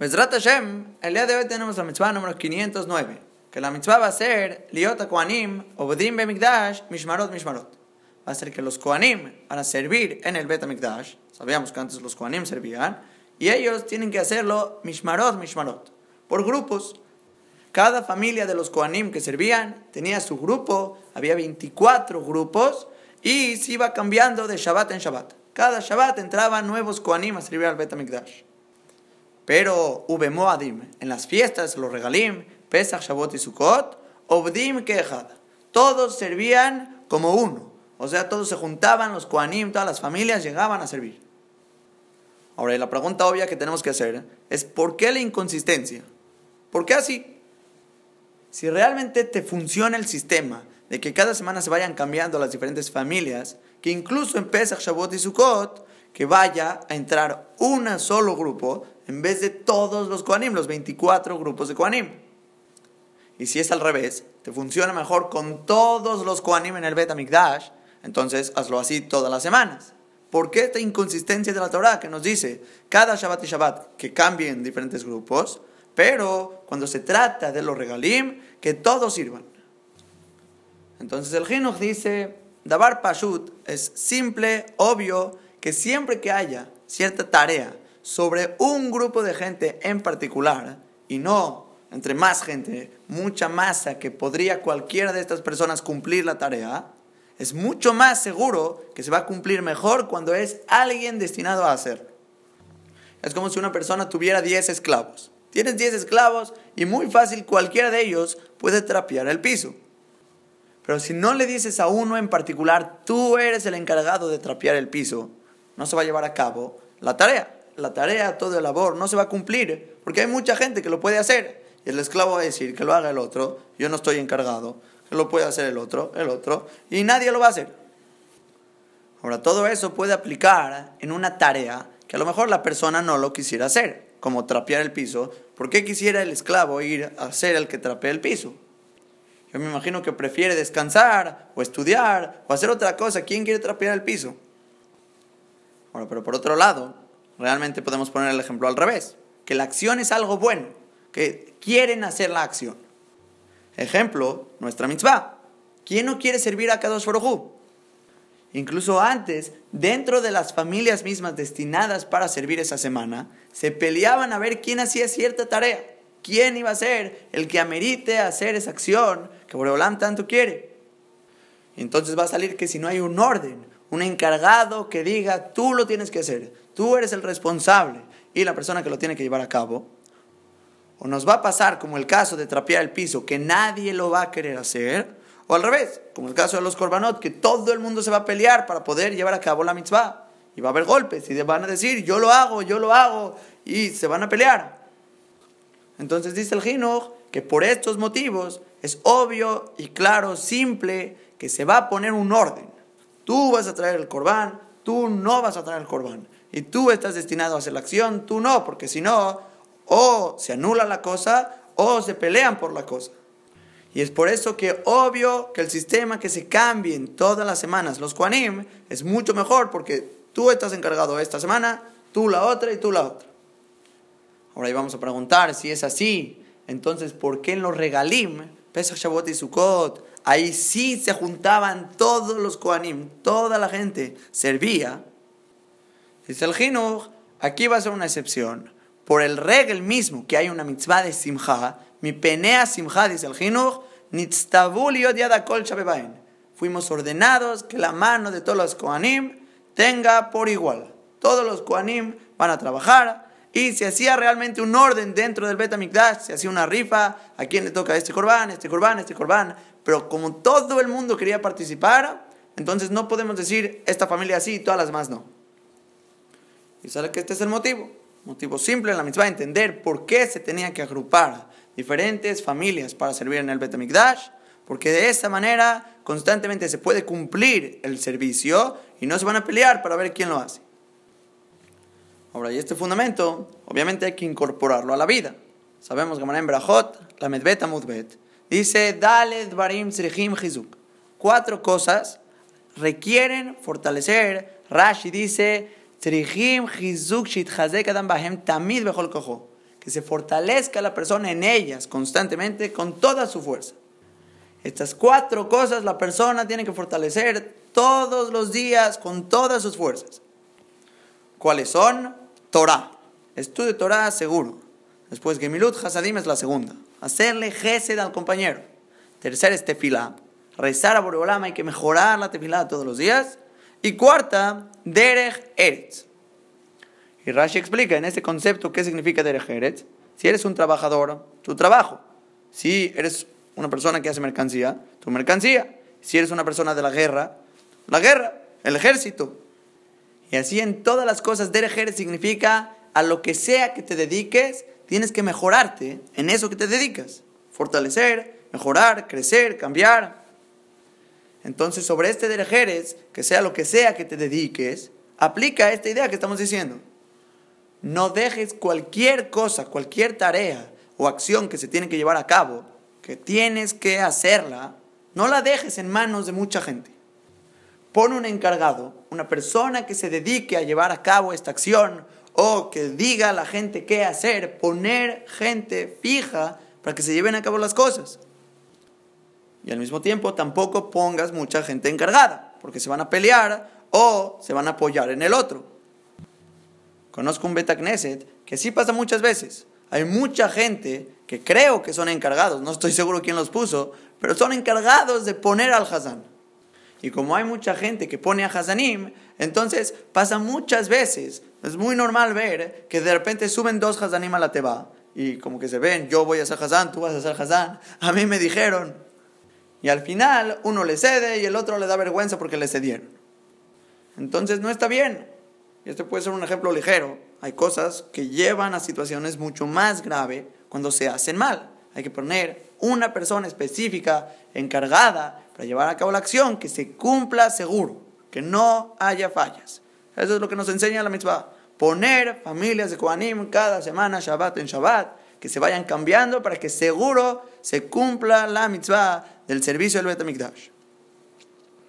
Mesrat Hashem, el día de hoy tenemos la mitzvah número 509, que la mitzvah va a ser Liota Koanim, Obedim Bemikdash, Mishmarot Mishmarot. Va a ser que los Koanim van a servir en el Bet Mikdash, sabíamos que antes los Koanim servían, y ellos tienen que hacerlo Mishmarot Mishmarot, por grupos. Cada familia de los Koanim que servían tenía su grupo, había 24 grupos, y se iba cambiando de Shabbat en Shabbat. Cada Shabbat entraban nuevos Koanim a servir al Bet Mikdash. Pero Ube Moadim, en las fiestas, los regalim, Pesach, Shavuot y Sukkot, Obdim Kehad. Todos servían como uno. O sea, todos se juntaban, los Koanim, todas las familias llegaban a servir. Ahora, la pregunta obvia que tenemos que hacer es: ¿por qué la inconsistencia? ¿Por qué así? Si realmente te funciona el sistema de que cada semana se vayan cambiando las diferentes familias, que incluso en Pesach, Shavuot y Sukkot, que vaya a entrar un solo grupo en vez de todos los Koanim, los 24 grupos de Koanim. Y si es al revés, te funciona mejor con todos los Koanim en el Bet Amikdash, entonces hazlo así todas las semanas. ¿Por qué esta inconsistencia de la Torah que nos dice cada Shabbat y Shabbat que cambien diferentes grupos, pero cuando se trata de los regalim, que todos sirvan? Entonces el Jinuch dice, Dabar Pashut es simple, obvio, que siempre que haya cierta tarea sobre un grupo de gente en particular y no entre más gente, mucha masa que podría cualquiera de estas personas cumplir la tarea, es mucho más seguro que se va a cumplir mejor cuando es alguien destinado a hacerlo. Es como si una persona tuviera 10 esclavos. Tienes 10 esclavos y muy fácil cualquiera de ellos puede trapear el piso. Pero si no le dices a uno en particular, tú eres el encargado de trapear el piso, no se va a llevar a cabo la tarea. La tarea, todo el labor, no se va a cumplir, porque hay mucha gente que lo puede hacer. Y el esclavo va a decir que lo haga el otro, yo no estoy encargado, que lo puede hacer el otro, el otro, y nadie lo va a hacer. Ahora, todo eso puede aplicar en una tarea que a lo mejor la persona no lo quisiera hacer, como trapear el piso. ¿Por qué quisiera el esclavo ir a ser el que trapee el piso? Yo me imagino que prefiere descansar, o estudiar, o hacer otra cosa. ¿Quién quiere trapear el piso? Bueno, pero por otro lado, realmente podemos poner el ejemplo al revés, que la acción es algo bueno, que quieren hacer la acción. Ejemplo, nuestra mitzvah. ¿Quién no quiere servir a Kadosh Baruj Incluso antes, dentro de las familias mismas destinadas para servir esa semana, se peleaban a ver quién hacía cierta tarea. ¿Quién iba a ser el que amerite hacer esa acción que Boreolam tanto quiere? Entonces va a salir que si no hay un orden, un encargado que diga, tú lo tienes que hacer, tú eres el responsable y la persona que lo tiene que llevar a cabo, o nos va a pasar como el caso de trapear el piso, que nadie lo va a querer hacer, o al revés, como el caso de los korbanot, que todo el mundo se va a pelear para poder llevar a cabo la mitzvah. Y va a haber golpes y van a decir, yo lo hago, yo lo hago, y se van a pelear. Entonces dice el Jinuj que por estos motivos es obvio y claro, simple, que se va a poner un orden. Tú vas a traer el corbán, tú no vas a traer el corbán. Y tú estás destinado a hacer la acción, tú no, porque si no, o se anula la cosa o se pelean por la cosa. Y es por eso que obvio que el sistema que se cambie todas las semanas, los Kuanim, es mucho mejor porque tú estás encargado esta semana, tú la otra y tú la otra. Ahora vamos a preguntar si es así. Entonces, ¿por qué en los regalim, Pesach, Shavuot y Sukkot, Ahí sí se juntaban todos los Koanim, toda la gente servía. Dice el Jinuj, aquí va a ser una excepción. Por el regel mismo que hay una mitzvah de Simcha, mi penea Simcha, dice el Jinuj, Fuimos ordenados que la mano de todos los Koanim tenga por igual. Todos los Koanim van a trabajar y se hacía realmente un orden dentro del Bet se hacía una rifa, a quién le toca este corbán, este corbán, este corbán, pero como todo el mundo quería participar, entonces no podemos decir esta familia sí y todas las demás no. Y sabe que este es el motivo. Motivo simple en la mitzvah, entender por qué se tenía que agrupar diferentes familias para servir en el Betamikdash, porque de esa manera constantemente se puede cumplir el servicio y no se van a pelear para ver quién lo hace. Ahora, y este fundamento, obviamente hay que incorporarlo a la vida. Sabemos que en Brajot, la Medbeta Mudbet, Dice, dale dvarim chizuk. Cuatro cosas requieren fortalecer. Rashi dice, adam bahem tamid que se fortalezca la persona en ellas constantemente con toda su fuerza. Estas cuatro cosas la persona tiene que fortalecer todos los días con todas sus fuerzas. ¿Cuáles son? Torah. Estudio Torah seguro. Después Gemilut Hasadim es la segunda. Hacerle gesed al compañero. Tercera es tefilá. Rezar a Boreolama hay que mejorar la tefilá todos los días. Y cuarta, Derech Eretz. Y Rashi explica en este concepto qué significa Derech Eretz. Si eres un trabajador, tu trabajo. Si eres una persona que hace mercancía, tu mercancía. Si eres una persona de la guerra, la guerra, el ejército. Y así en todas las cosas, Derech Eretz significa a lo que sea que te dediques, tienes que mejorarte en eso que te dedicas. Fortalecer, mejorar, crecer, cambiar. Entonces, sobre este derejeres, que sea lo que sea que te dediques, aplica esta idea que estamos diciendo. No dejes cualquier cosa, cualquier tarea o acción que se tiene que llevar a cabo, que tienes que hacerla, no la dejes en manos de mucha gente. Pon un encargado, una persona que se dedique a llevar a cabo esta acción o que diga a la gente qué hacer, poner gente fija para que se lleven a cabo las cosas. Y al mismo tiempo tampoco pongas mucha gente encargada, porque se van a pelear o se van a apoyar en el otro. Conozco un Beta Knesset que sí pasa muchas veces. Hay mucha gente que creo que son encargados, no estoy seguro quién los puso, pero son encargados de poner al Hazán. Y como hay mucha gente que pone a Hazanim, entonces pasa muchas veces. Es muy normal ver que de repente suben dos Hazanim a la Teba y como que se ven, yo voy a ser Hazán, tú vas a ser Hazán. A mí me dijeron, y al final uno le cede y el otro le da vergüenza porque le cedieron. Entonces no está bien. Y este puede ser un ejemplo ligero. Hay cosas que llevan a situaciones mucho más graves cuando se hacen mal. Hay que poner una persona específica encargada para llevar a cabo la acción que se cumpla seguro, que no haya fallas. Eso es lo que nos enseña la mitzvah. Poner familias de Kohanim cada semana, Shabbat en Shabbat, que se vayan cambiando para que seguro se cumpla la mitzvah del servicio del Betamikdash.